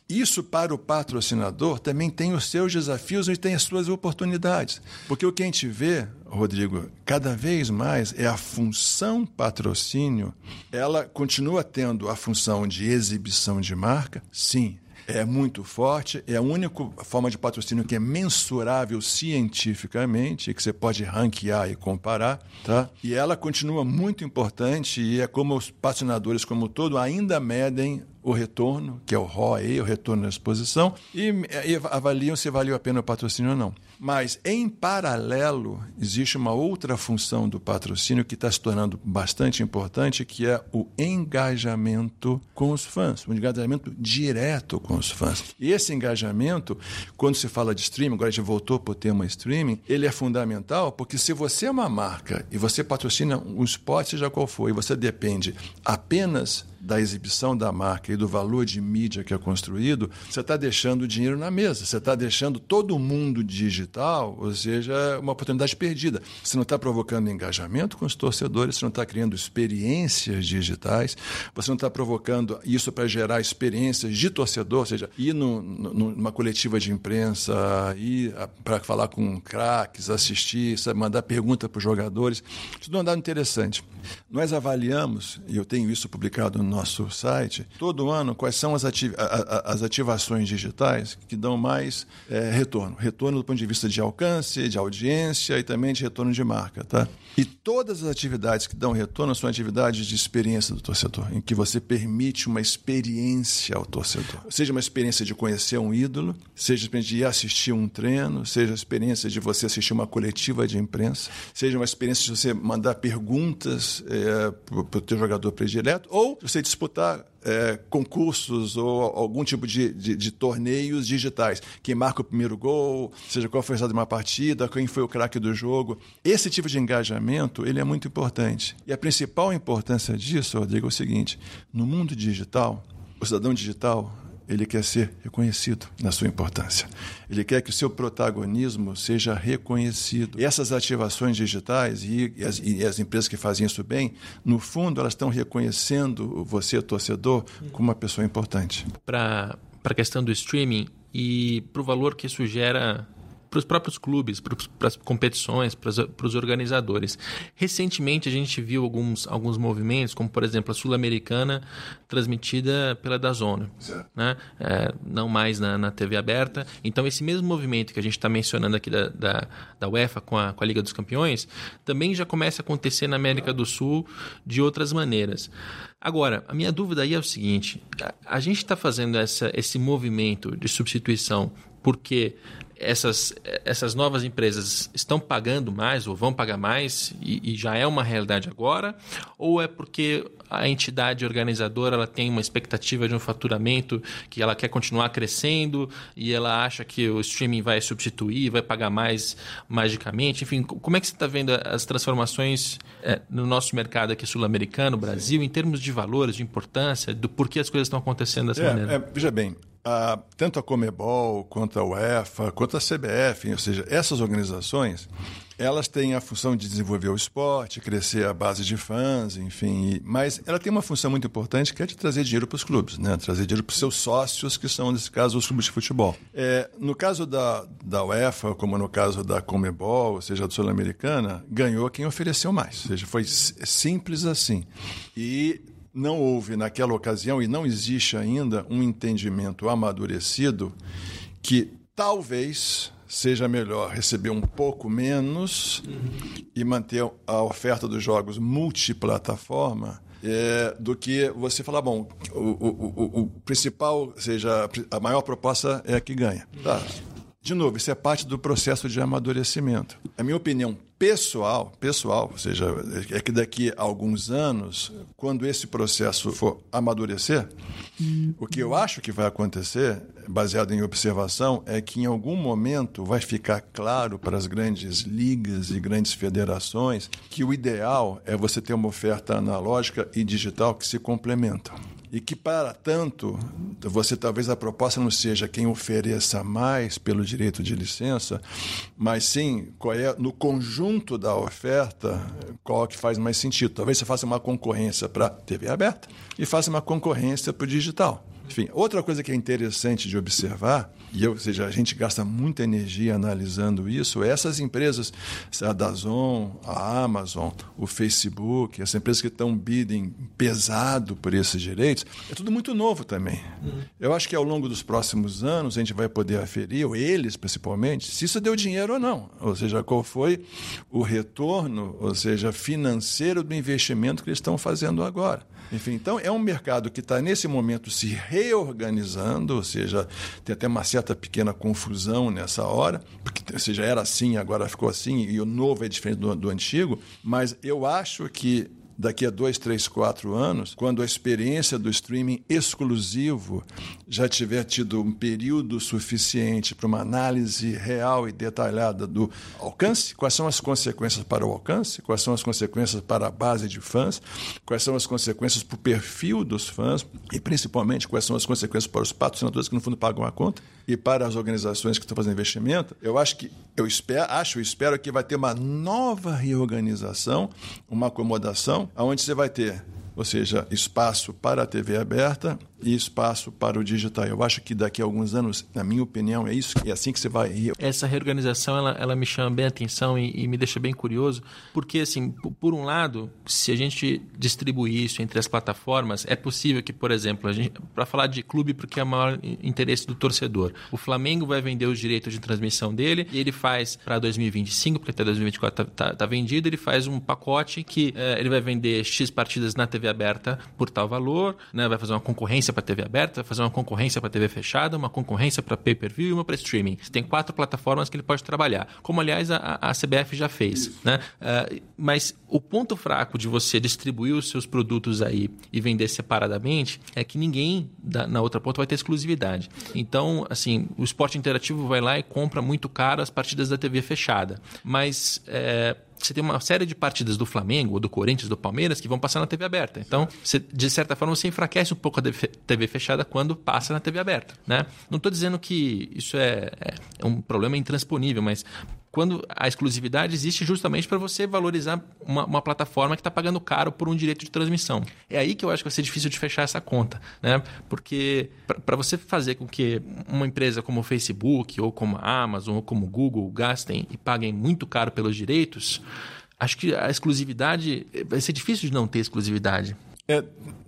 Isso para o patrocinador também tem os seus desafios e tem as suas oportunidades. Porque o que a gente vê, Rodrigo, cada vez mais é a função patrocínio. Ela continua tendo a função de exibição de marca, sim, é muito forte, é a única forma de patrocínio que é mensurável cientificamente, que você pode ranquear e comparar, tá? E ela continua muito importante e é como os patrocinadores como todo ainda medem o retorno, que é o ROE, o retorno da exposição, e, e avaliam se valeu a pena o patrocínio ou não. Mas, em paralelo, existe uma outra função do patrocínio que está se tornando bastante importante, que é o engajamento com os fãs, o engajamento direto com os fãs. E esse engajamento, quando se fala de streaming, agora a gente voltou para o tema streaming, ele é fundamental porque se você é uma marca e você patrocina um esporte, seja qual for, e você depende apenas da exibição da marca e do valor de mídia que é construído, você está deixando o dinheiro na mesa, você está deixando todo mundo digital, ou seja, uma oportunidade perdida. Você não está provocando engajamento com os torcedores, você não está criando experiências digitais, você não está provocando isso para gerar experiências de torcedor, ou seja, ir no, no, numa coletiva de imprensa, ir para falar com craques, assistir, sabe, mandar pergunta para os jogadores. Isso é um dado interessante. Nós avaliamos, e eu tenho isso publicado no nosso site, todo ano, quais são as, as ativações digitais que dão mais é, retorno. Retorno do ponto de vista de alcance, de audiência e também de retorno de marca. Tá? E todas as atividades que dão retorno são atividades de experiência do torcedor, em que você permite uma experiência ao torcedor. Seja uma experiência de conhecer um ídolo, seja de ir assistir um treino, seja a experiência de você assistir uma coletiva de imprensa, seja uma experiência de você mandar perguntas é, para o teu jogador predileto, ou você disputar é, concursos ou algum tipo de, de, de, torneios digitais. Quem marca o primeiro gol, seja qual foi o resultado de uma partida, quem foi o craque do jogo. Esse tipo de engajamento ele é muito importante. E a principal importância disso, Rodrigo, é o seguinte: no mundo digital, o cidadão digital ele quer ser reconhecido na sua importância. Ele quer que o seu protagonismo seja reconhecido. E essas ativações digitais e, as, e, as, empresas que fazem isso bem, no fundo, elas estão reconhecendo você, torcedor, como uma pessoa importante. Para a questão do streaming e para o valor que isso gera para os próprios clubes, para as competições, para os organizadores. Recentemente a gente viu alguns, alguns movimentos, como por exemplo a Sul-Americana transmitida pela Dazone, né? É, não mais na, na, TV aberta. Então esse mesmo movimento que a gente está mencionando aqui da, da, da UEFA com a, com a Liga dos Campeões, também já começa a acontecer na América do Sul de outras maneiras. Agora, a minha dúvida aí é o seguinte: a, a gente está fazendo essa, esse movimento de substituição porque essas, essas novas empresas estão pagando mais ou vão pagar mais e, e, já é uma realidade agora? Ou é porque a entidade organizadora ela tem uma expectativa de um faturamento que ela quer continuar crescendo e ela acha que o streaming vai substituir, vai pagar mais magicamente? Enfim, como é que você está vendo as transformações é, no nosso mercado aqui sul-americano, Brasil, Sim. em termos de valores, de importância, do porquê as coisas estão acontecendo dessa é, maneira? É, veja bem, a, tanto a Comebol, quanto a UEFA, quanto a CBF, ou seja, essas organizações, elas têm a função de desenvolver o esporte, crescer a base de fãs, enfim. Mas ela tem uma função muito importante que é de trazer dinheiro para os clubes, né? trazer dinheiro para os seus sócios, que são, nesse caso, os clubes de futebol. É, no caso da, da UEFA, como no caso da Comebol, ou seja, da Sul-Americana, ganhou quem ofereceu mais. Ou seja, foi simples assim. E não houve naquela ocasião e não existe ainda um entendimento amadurecido que talvez seja melhor receber um pouco menos uhum. e manter a oferta dos jogos multiplataforma é, do que você falar, bom, o, o, o, o, principal, seja, a maior proposta é a que ganha. Tá. De novo, isso é parte do processo de amadurecimento. A minha opinião pessoal, pessoal, ou seja, é que daqui a alguns anos, quando esse processo for amadurecer, o que eu acho que vai acontecer, baseado em observação, é que em algum momento vai ficar claro para as grandes ligas e grandes federações que o ideal é você ter uma oferta analógica e digital que se complementam e que, para tanto, você talvez a proposta não seja quem ofereça mais pelo direito de licença, mas sim qual é, no conjunto da oferta, qual que faz mais sentido. Talvez você faça uma concorrência para TV aberta e faça uma concorrência para o digital. Enfim, outra coisa que é interessante de observar, e ou seja, a gente gasta muita energia analisando isso, essas empresas, a Dazon, a Amazon, o Facebook, essas empresas que estão bidding pesado por esses direitos, é tudo muito novo também. Uhum. Eu acho que ao longo dos próximos anos a gente vai poder aferir, ou eles principalmente, se isso deu dinheiro ou não. Ou seja, qual foi o retorno, ou seja, financeiro do investimento que eles estão fazendo agora. Enfim, então é um mercado que está nesse momento se reorganizando, ou seja, tem até uma certa pequena confusão nessa hora, porque seja, era assim, agora ficou assim, e o novo é diferente do, do antigo, mas eu acho que daqui a dois, três, quatro anos, quando a experiência do streaming exclusivo já tiver tido um período suficiente para uma análise real e detalhada do alcance, quais são as consequências para o alcance, quais são as consequências para a base de fãs, quais são as consequências para o perfil dos fãs e principalmente quais são as consequências para os patrocinadores que no fundo pagam a conta e para as organizações que estão fazendo investimento. Eu acho que eu espero, acho, espero que vai ter uma nova reorganização, uma acomodação, aonde você vai ter ou seja, espaço para a TV aberta e espaço para o digital. Eu acho que daqui a alguns anos, na minha opinião, é isso, é assim que você vai. Essa reorganização, ela, ela me chama bem a atenção e, e, me deixa bem curioso, porque, assim, por um lado, se a gente distribuir isso entre as plataformas, é possível que, por exemplo, para falar de clube, porque é o maior interesse do torcedor, o Flamengo vai vender os direitos de transmissão dele e ele faz para 2025, porque até 2024 está tá, tá vendido, ele faz um pacote que é, ele vai vender X partidas na TV aberta por tal valor, né, vai fazer uma concorrência para TV aberta, fazer uma concorrência para TV fechada, uma concorrência para pay-per-view e uma para streaming. Você tem quatro plataformas que ele pode trabalhar, como aliás a, a CBF já fez. Né? Uh, mas o ponto fraco de você distribuir os seus produtos aí e vender separadamente é que ninguém da, na outra ponta vai ter exclusividade. Então, assim, o esporte interativo vai lá e compra muito caro as partidas da TV fechada. Mas é, você tem uma série de partidas do Flamengo, ou do Corinthians, do Palmeiras, que vão passar na TV aberta. Então, você, de certa forma, você enfraquece um pouco a TV fechada quando passa na TV aberta. Né? Não estou dizendo que isso é, é um problema intransponível, mas quando a exclusividade existe justamente para você valorizar uma, uma plataforma que está pagando caro por um direito de transmissão. É aí que eu acho que vai ser difícil de fechar essa conta, né? Porque para você fazer com que uma empresa como o Facebook, ou como a Amazon, ou como o Google gastem e paguem muito caro pelos direitos, acho que a exclusividade vai ser difícil de não ter exclusividade. É,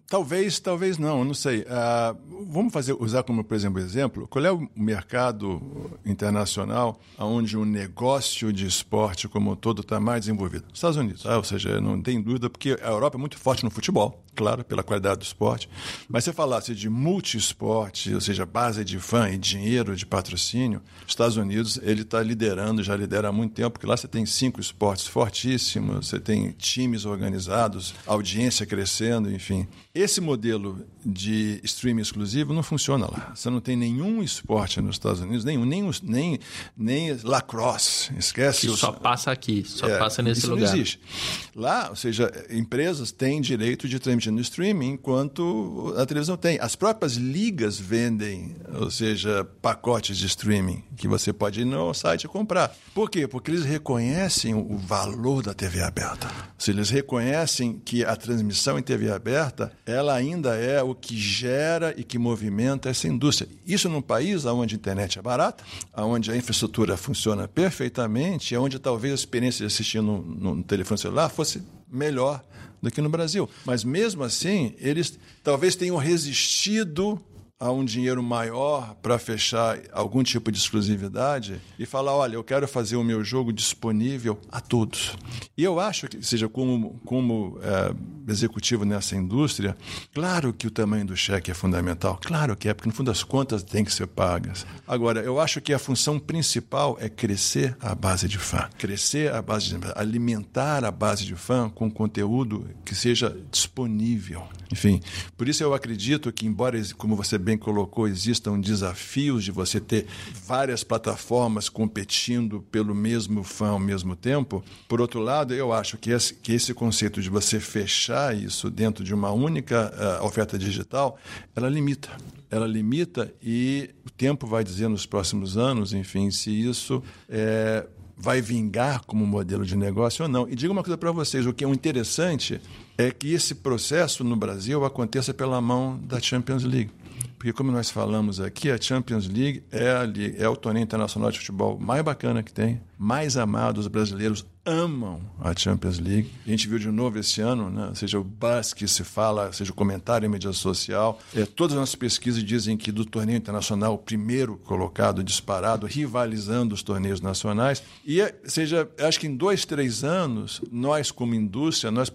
talvez, talvez não, não sei. Uh, vamos fazer, usar como, por exemplo, exemplo, qual é o mercado internacional onde o negócio de esporte como um todo está mais desenvolvido? Estados Unidos. Ah, ou seja, não tem dúvida, porque a Europa é muito forte no futebol, claro, pela qualidade do esporte. Mas se falasse de multi-esporte, ou seja, base de fã e dinheiro de patrocínio, Estados Unidos ele está liderando, já lidera há muito tempo, porque lá você tem cinco esportes fortíssimos, você tem times organizados, audiência crescendo, enfim. Esse modelo de streaming exclusivo não funciona lá. Você não tem nenhum esporte nos Estados Unidos, nenhum, nem, nem, nem lacrosse, esquece. Que os- só passa aqui, só é, passa nesse isso lugar. Não existe. Lá, ou seja, empresas têm direito de transmitir no streaming, enquanto a televisão tem. As próprias ligas vendem, ou seja, pacotes de streaming que você pode ir no site e comprar. Por quê? Porque eles reconhecem o valor da TV aberta. Seja, eles reconhecem que a transmissão em TV aberta, ela ainda é o que gera e que movimenta essa indústria. Isso num país onde a internet é barata, onde a infraestrutura funciona perfeitamente, onde talvez a experiência de assistir no, no telefone celular fosse melhor do que no Brasil. Mas mesmo assim, eles talvez tenham resistido a um dinheiro maior para fechar algum tipo de exclusividade e falar, olha, eu quero fazer o meu jogo disponível a todos. E eu acho que, seja como, como é, executivo nessa indústria, claro que o tamanho do cheque é fundamental, claro que é, porque no fundo das contas tem que ser pagas. Agora, eu acho que a função principal é crescer a base de fã, crescer a base de alimentar a base de fã com conteúdo que seja disponível. Enfim, por isso eu acredito que, embora, como você bem colocou, existam desafios de você ter várias plataformas competindo pelo mesmo fã ao mesmo tempo, por outro lado, eu acho que esse, que esse conceito de você fechar isso dentro de uma única uh, oferta digital, ela limita. Ela limita e o tempo vai dizer nos próximos anos, enfim, se isso é, vai vingar como modelo de negócio ou não. E digo uma coisa para vocês: o que é interessante é que esse processo no Brasil aconteça pela mão da Champions League. Porque, como nós falamos aqui, a Champions League é, a, é o torneio internacional de futebol mais bacana que tem, mais amado. Os brasileiros amam a Champions League. A gente viu de novo esse ano, né? seja o buzz que se fala, seja o comentário em mídia social. É, todas as nossas pesquisas dizem que do torneio internacional, o primeiro colocado disparado, rivalizando os torneios nacionais. E, seja, acho que em dois, três anos, nós, como indústria, nós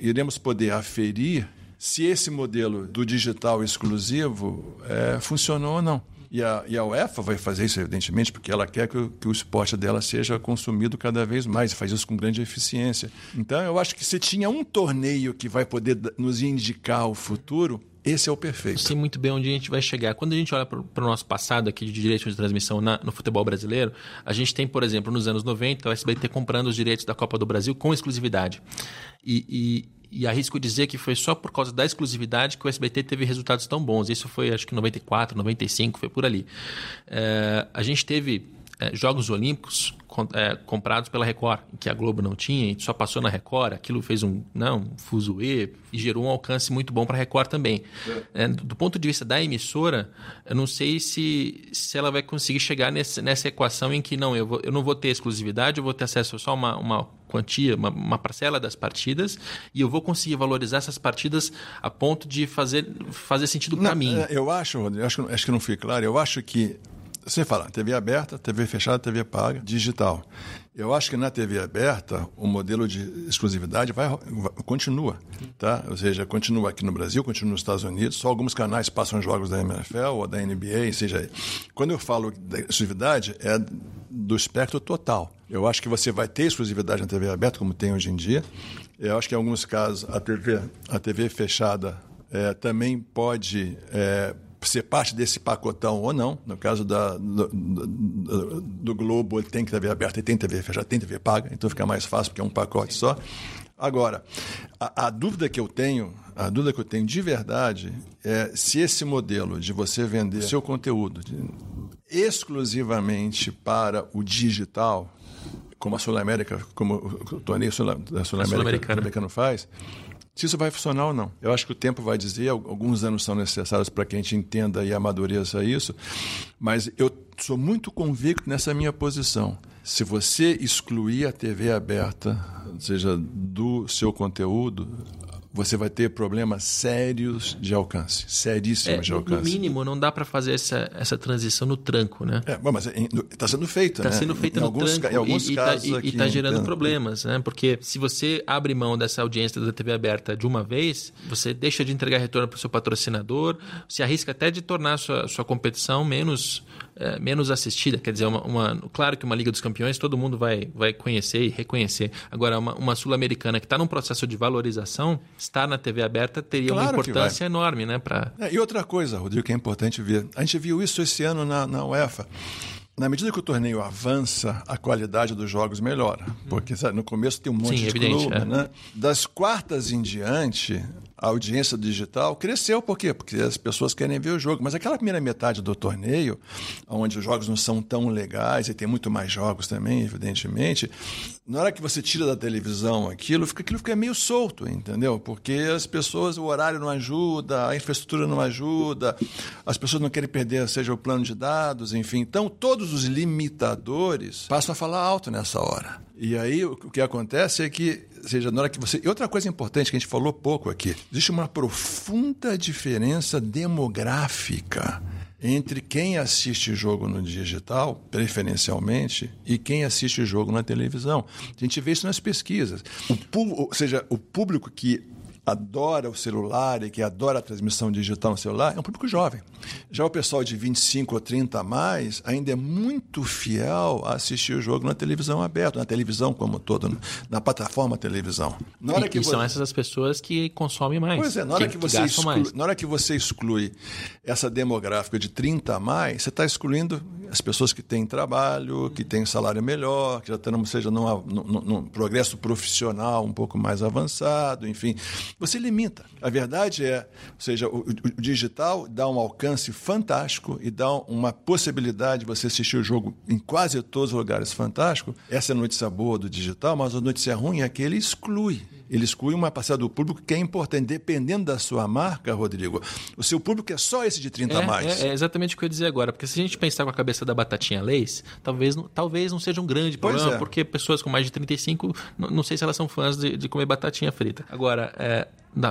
iremos poder aferir se esse modelo do digital exclusivo é, funcionou ou não. E a, e a, UEFA vai fazer isso, evidentemente, porque ela quer que o, que o esporte dela seja consumido cada vez mais, faz isso com grande eficiência. Então, eu acho que se tinha um torneio que vai poder nos indicar o futuro, esse é o perfeito. Sei muito bem onde a gente vai chegar. Quando a gente olha para o nosso passado aqui de direitos de transmissão na, no futebol brasileiro, a gente tem, por exemplo, nos anos 90, o SBT comprando os direitos da Copa do Brasil com exclusividade. E, e e arrisco dizer que foi só por causa da exclusividade que o SBT teve resultados tão bons. Isso foi, acho que, 94, 95, foi por ali. É, a gente teve é, Jogos Olímpicos com, é, comprados pela Record, que a Globo não tinha, e só passou na Record. Aquilo fez um, não, um fuzuê e gerou um alcance muito bom para a Record também. É, do ponto de vista da emissora, eu não sei se, se ela vai conseguir chegar nesse, nessa equação em que não, eu, vou, eu não vou ter exclusividade, eu vou ter acesso só a uma, uma quantia, uma, uma, parcela das partidas, e eu vou conseguir valorizar essas partidas a ponto de fazer, fazer sentido para mim. Eu acho, Rodrigo, acho, acho que não fui claro, eu acho que você fala, TV aberta, TV fechada, TV paga, digital. Eu acho que na TV aberta o modelo de exclusividade vai, vai, continua, tá? Ou seja, continua aqui no Brasil, continua nos Estados Unidos. Só alguns canais passam jogos da NFL ou da NBA, seja. Quando eu falo da exclusividade é do espectro total. Eu acho que você vai ter exclusividade na TV aberta, como tem hoje em dia. Eu acho que em alguns casos a TV, a TV fechada é, também pode é, ser parte desse pacotão ou não. No caso da, do, do, do, Globo, ele tem TV aberta e tem TV fechada, tem TV paga, então fica mais fácil porque é um pacote só. Agora, a, a, dúvida que eu tenho, a dúvida que eu tenho de verdade é se esse modelo de você vender seu conteúdo de, exclusivamente para o digital, como a Sul América, como o torneio Sul, Sul América Sul faz, se isso vai funcionar ou não. Eu acho que o tempo vai dizer, alguns anos são necessários para que a gente entenda e amadureça isso, mas eu sou muito convicto nessa minha posição. Se você excluir a TV aberta, seja, do seu conteúdo, você vai ter problemas sérios de alcance, seríssimos é, de alcance. No mínimo, não dá para fazer essa, essa transição no tranco, né? É, mas está sendo feita, Está né? sendo feita em no alguns, tranco em alguns e está aqui, tá gerando entendo. problemas, né? Porque se você abre mão dessa audiência da TV aberta de uma vez, você deixa de entregar retorno para o seu patrocinador, se arrisca até de tornar a sua, sua competição menos, é, menos assistida. Quer dizer, uma, uma, claro que uma Liga dos Campeões todo mundo vai, vai conhecer e reconhecer. Agora, uma, uma Sul-Americana que está num processo de valorização, estar na TV aberta teria Claro uma importância enorme, né? Pra... É, e outra coisa, Rodrigo, que é importante ver. A gente viu isso esse ano na, na UEFA. na medida que o torneio avança, a qualidade dos jogos melhora. Porque sabe, no começo tem um monte Sim, de evidente, clube, é. né? Das quartas em diante, a audiência digital cresceu. Por quê? Porque as pessoas querem ver o jogo. Mas aquela primeira metade do torneio, onde os jogos não são tão legais, e tem muito mais jogos também, evidentemente, na hora que você tira da televisão aquilo, fica, aquilo fica meio solto, entendeu? Porque as pessoas, o horário não ajuda, a infraestrutura não ajuda, as pessoas não querem perder, seja o plano de dados, enfim. Então, todos os limitadores passam a falar alto nessa hora. E aí, o que acontece é que, seja, na hora que você. E outra coisa importante que a gente falou pouco aqui: existe uma profunda diferença demográfica entre quem assiste jogo no digital, preferencialmente, e quem assiste jogo na televisão. A gente vê isso nas pesquisas. O, ou seja, o público que adora o celular e que adora a transmissão digital no celular é um público jovem. Já o pessoal de 25 ou 30 a mais ainda é muito fiel a assistir o jogo na televisão aberta, na televisão como todo, na plataforma televisão. Na hora e, que e você... são essas as pessoas que consomem mais. Pois é, na hora que, que você, exclui, na hora que você exclui essa demográfica de 30 a mais, você está excluindo as pessoas que têm trabalho, que têm salário melhor, que já estão, seja, num, num, num progresso profissional um pouco mais avançado, enfim você limita. A verdade é, ou seja, o, o, digital dá um alcance fantástico e dá uma possibilidade de você assistir o jogo em quase todos os lugares fantástico. Essa é a notícia boa do digital, mas a notícia ruim é que ele exclui ele exclui uma parcela do público que é importante. Dependendo da sua marca, Rodrigo, o seu público é só esse de 30 é, a mais. É, é, exatamente o que eu ia dizer agora. Porque se a gente pensar com a cabeça da batatinha Leis, talvez, talvez não seja um grande problema, é. porque pessoas com mais de 35, não, não sei se elas são fãs de, de comer batatinha frita. Agora, é,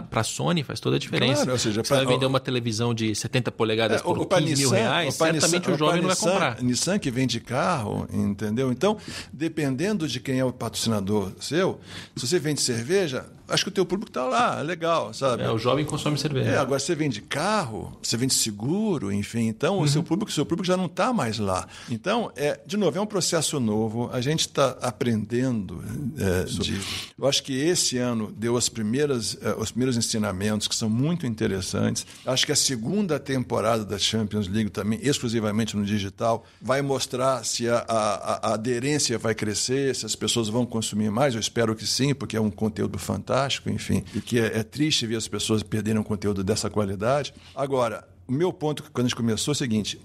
para a Sony faz toda a diferença. Claro, ou seja, Você vai vender uma televisão de 70 polegadas é, por 15 Nissan, mil reais, certamente Nissan, o jovem não vai comprar. Nissan que vende carro, entendeu? Então, dependendo de quem é o patrocinador seu, se você vende cerveja, acho que o teu público está lá, legal, sabe? É, o jovem consome cerveja. É, agora você vende carro, você vende seguro, enfim, então uhum. o seu público, seu público já não está mais lá. Então, é, de novo, é um processo novo, a gente está aprendendo é, de, Eu acho que esse ano deu as primeiras, é, os primeiros ensinamentos que são muito interessantes. Acho que a segunda temporada da Champions League também, exclusivamente no digital, vai mostrar se a, a, a aderência vai crescer, se as pessoas vão consumir mais. Eu espero que sim, porque é um conteúdo fantástico fantástico, enfim, e que é, é triste ver as pessoas perderem um conteúdo dessa qualidade. Agora, o meu ponto quando a gente começou é o seguinte: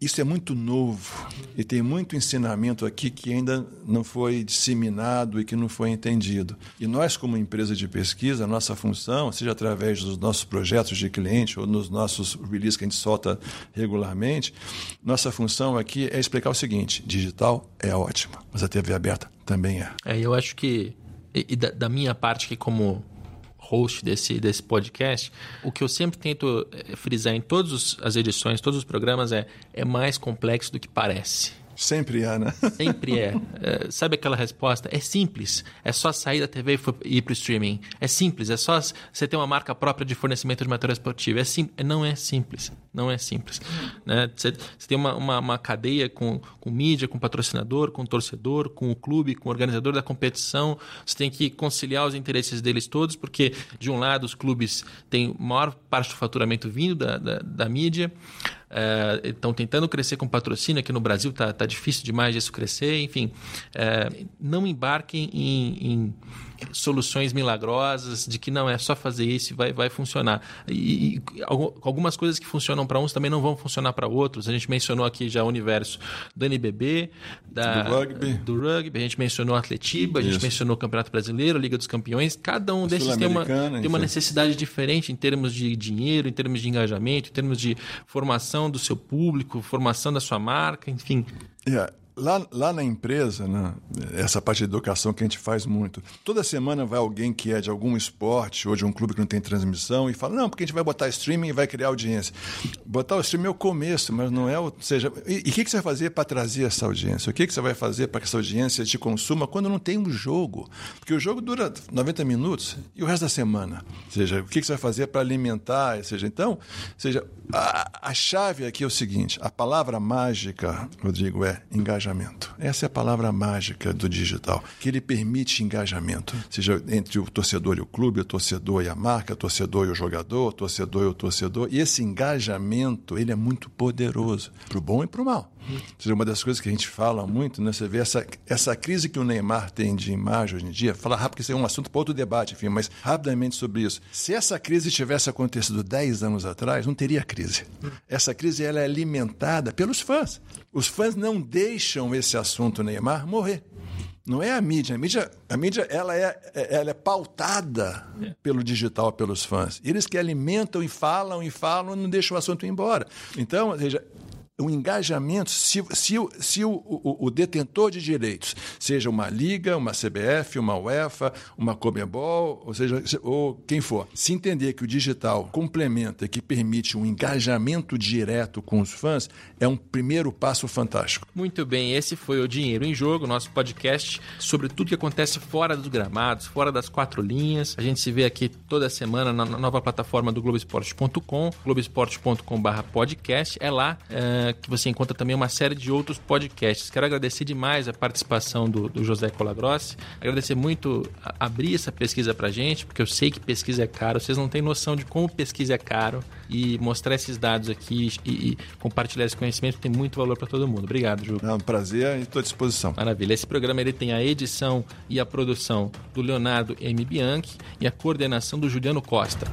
isso é muito novo e tem muito ensinamento aqui que ainda não foi disseminado e que não foi entendido. E nós, como empresa de pesquisa, a nossa função, seja através dos nossos projetos de cliente ou nos nossos releases que a gente solta regularmente, nossa função aqui é explicar o seguinte: digital é ótima, mas a TV aberta também é. É, eu acho que e, e da, da, minha parte aqui como host desse, desse podcast, o que eu sempre tento eh, frisar em todas as edições, todos os programas é é mais complexo do que parece. Sempre é, né? Sempre é. é. Sabe aquela resposta? É simples. É só sair da TV e ir para o streaming. É simples. É só você ter uma marca própria de fornecimento de material esportivo. É sim, não é simples. Não é simples. Né? Você, tem uma, uma, uma, cadeia com, com mídia, com patrocinador, com torcedor, com o clube, com o organizador da competição. Você tem que conciliar os interesses deles todos, porque, de um lado, os clubes têm maior parte do faturamento vindo da, da, da mídia estão é, tentando crescer com patrocínio aqui no Brasil, está tá difícil demais disso crescer, enfim. É, não embarquem em, em, soluções milagrosas de que não é só fazer isso e vai, vai funcionar. E, e algumas coisas que funcionam para uns também não vão funcionar para outros. A gente mencionou aqui já o universo do NBB, da, do, rugby. do rugby, a gente mencionou Atletiba, a gente mencionou o Campeonato Brasileiro, a Liga dos Campeões. Cada um desses tem uma, tem uma necessidade diferente em termos de dinheiro, em termos de engajamento, em termos de formação do seu público, formação da sua marca, enfim. Yeah. Lá, lá na empresa, né, essa parte de educação que a gente faz muito, toda semana vai alguém que é de algum esporte ou de um clube que não tem transmissão e fala: não, porque a gente vai botar streaming e vai criar audiência. Botar o streaming é o começo, mas não é o. Seja, e o que, que você vai fazer para trazer essa audiência? O que, que você vai fazer para que essa audiência te consuma quando não tem um jogo? Porque o jogo dura 90 minutos e o resto da semana. Ou seja, o que, que você vai fazer para alimentar? Ou seja, então, seja, a, a chave aqui é o seguinte: a palavra mágica, Rodrigo, é engajamento engajamento. Essa é a palavra mágica do digital, que ele permite engajamento, seja entre o torcedor e o clube, o torcedor e a marca, o torcedor e o jogador, o torcedor e o torcedor. E esse engajamento, ele é muito poderoso, para o bom e para o mal. Seja, uma das coisas que a gente fala muito, né? Você vê essa, essa crise que o Neymar tem de imagem hoje em dia, fala rápido que isso é um assunto para outro debate, enfim, mas rapidamente sobre isso. Se essa crise tivesse acontecido 10 anos atrás, não teria crise. Essa crise ela é alimentada pelos fãs. Os fãs não deixam esse assunto Neymar morrer. Não é a mídia. A mídia, a mídia ela, é, ela é pautada é. pelo digital, pelos fãs. Eles que alimentam e falam e falam, não deixam o assunto ir embora. Então, ou seja, o engajamento, se, se, se o, o, o, detentor de direitos, seja uma liga, uma CBF, uma UEFA, uma Comebol, ou seja, ou quem for, se entender que o digital complementa, que permite um engajamento direto com os fãs, é um primeiro passo fantástico. Muito bem, esse foi o Dinheiro em Jogo, nosso podcast sobre tudo que acontece fora dos gramados, fora das quatro linhas. A gente se vê aqui toda semana na nova plataforma do Globoesporte.com, globoesporte.com/podcast. É lá. É que você encontra também uma série de outros podcasts. Quero agradecer demais a participação do, do José Colagrossi, agradecer muito a, abrir essa pesquisa para gente, porque eu sei que pesquisa é caro, vocês não têm noção de como pesquisa é caro e mostrar esses dados aqui e, e compartilhar esse conhecimento tem muito valor para todo mundo. Obrigado, Ju. É um prazer e estou à disposição. Maravilha. Esse programa ele tem a edição e a produção do Leonardo M. Bianchi e a coordenação do Juliano Costa.